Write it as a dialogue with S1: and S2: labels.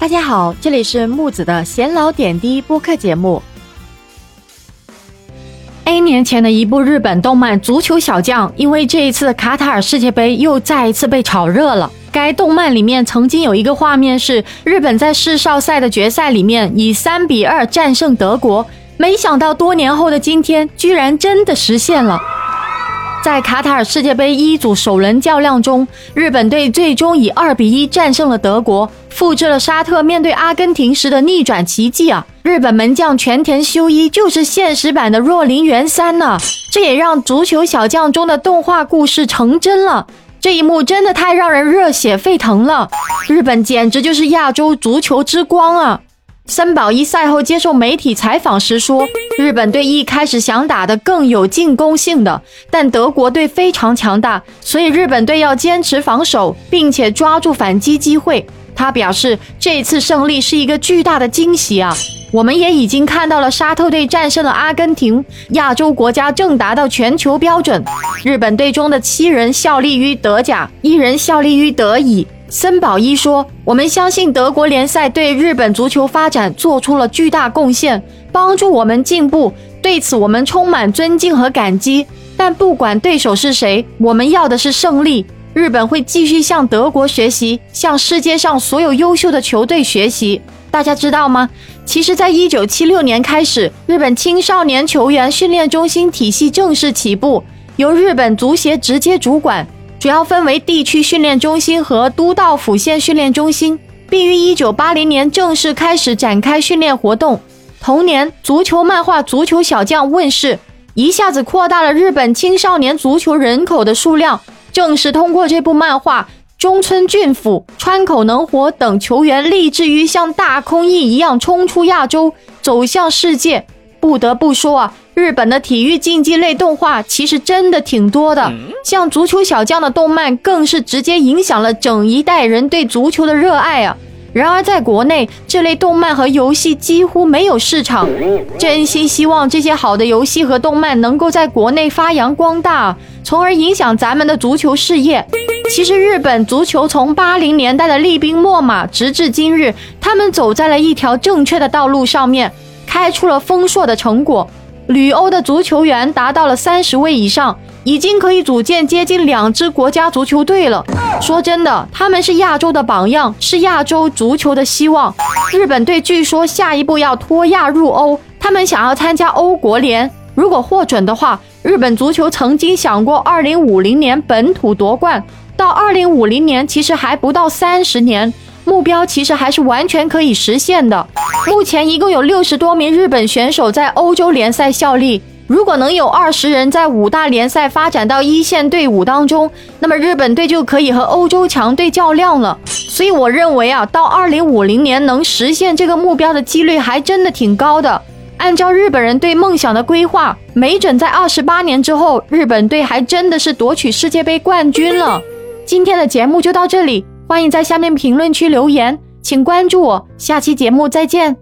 S1: 大家好，这里是木子的闲聊点滴播客节目。A 年前的一部日本动漫《足球小将》，因为这一次的卡塔尔世界杯又再一次被炒热了。该动漫里面曾经有一个画面是日本在世少赛的决赛里面以三比二战胜德国，没想到多年后的今天，居然真的实现了。在卡塔尔世界杯一组首轮较量中，日本队最终以二比一战胜了德国，复制了沙特面对阿根廷时的逆转奇迹啊！日本门将全田修一就是现实版的若林元三呢，这也让足球小将中的动画故事成真了。这一幕真的太让人热血沸腾了，日本简直就是亚洲足球之光啊！森保一赛后接受媒体采访时说：“日本队一开始想打的更有进攻性的，但德国队非常强大，所以日本队要坚持防守，并且抓住反击机会。”他表示：“这次胜利是一个巨大的惊喜啊！我们也已经看到了沙特队战胜了阿根廷，亚洲国家正达到全球标准。日本队中的七人效力于德甲，一人效力于德乙。”森保一说：“我们相信德国联赛对日本足球发展做出了巨大贡献，帮助我们进步。对此，我们充满尊敬和感激。但不管对手是谁，我们要的是胜利。日本会继续向德国学习，向世界上所有优秀的球队学习。大家知道吗？其实，在一九七六年开始，日本青少年球员训练中心体系正式起步，由日本足协直接主管。”主要分为地区训练中心和都道府县训练中心，并于一九八零年正式开始展开训练活动。同年，足球漫画《足球小将》问世，一下子扩大了日本青少年足球人口的数量。正是通过这部漫画，中村俊辅、川口能活等球员立志于像大空翼一样冲出亚洲，走向世界。不得不说啊。日本的体育竞技类动画其实真的挺多的，像《足球小将》的动漫更是直接影响了整一代人对足球的热爱啊！然而在国内，这类动漫和游戏几乎没有市场。真心希望这些好的游戏和动漫能够在国内发扬光大，从而影响咱们的足球事业。其实，日本足球从八零年代的厉兵秣马，直至今日，他们走在了一条正确的道路上面，开出了丰硕的成果。旅欧的足球员达到了三十位以上，已经可以组建接近两支国家足球队了。说真的，他们是亚洲的榜样，是亚洲足球的希望。日本队据说下一步要脱亚入欧，他们想要参加欧国联。如果获准的话，日本足球曾经想过二零五零年本土夺冠，到二零五零年其实还不到三十年。目标其实还是完全可以实现的。目前一共有六十多名日本选手在欧洲联赛效力。如果能有二十人在五大联赛发展到一线队伍当中，那么日本队就可以和欧洲强队较量了。所以我认为啊，到二零五零年能实现这个目标的几率还真的挺高的。按照日本人对梦想的规划，没准在二十八年之后，日本队还真的是夺取世界杯冠军了。今天的节目就到这里。欢迎在下面评论区留言，请关注我，下期节目再见。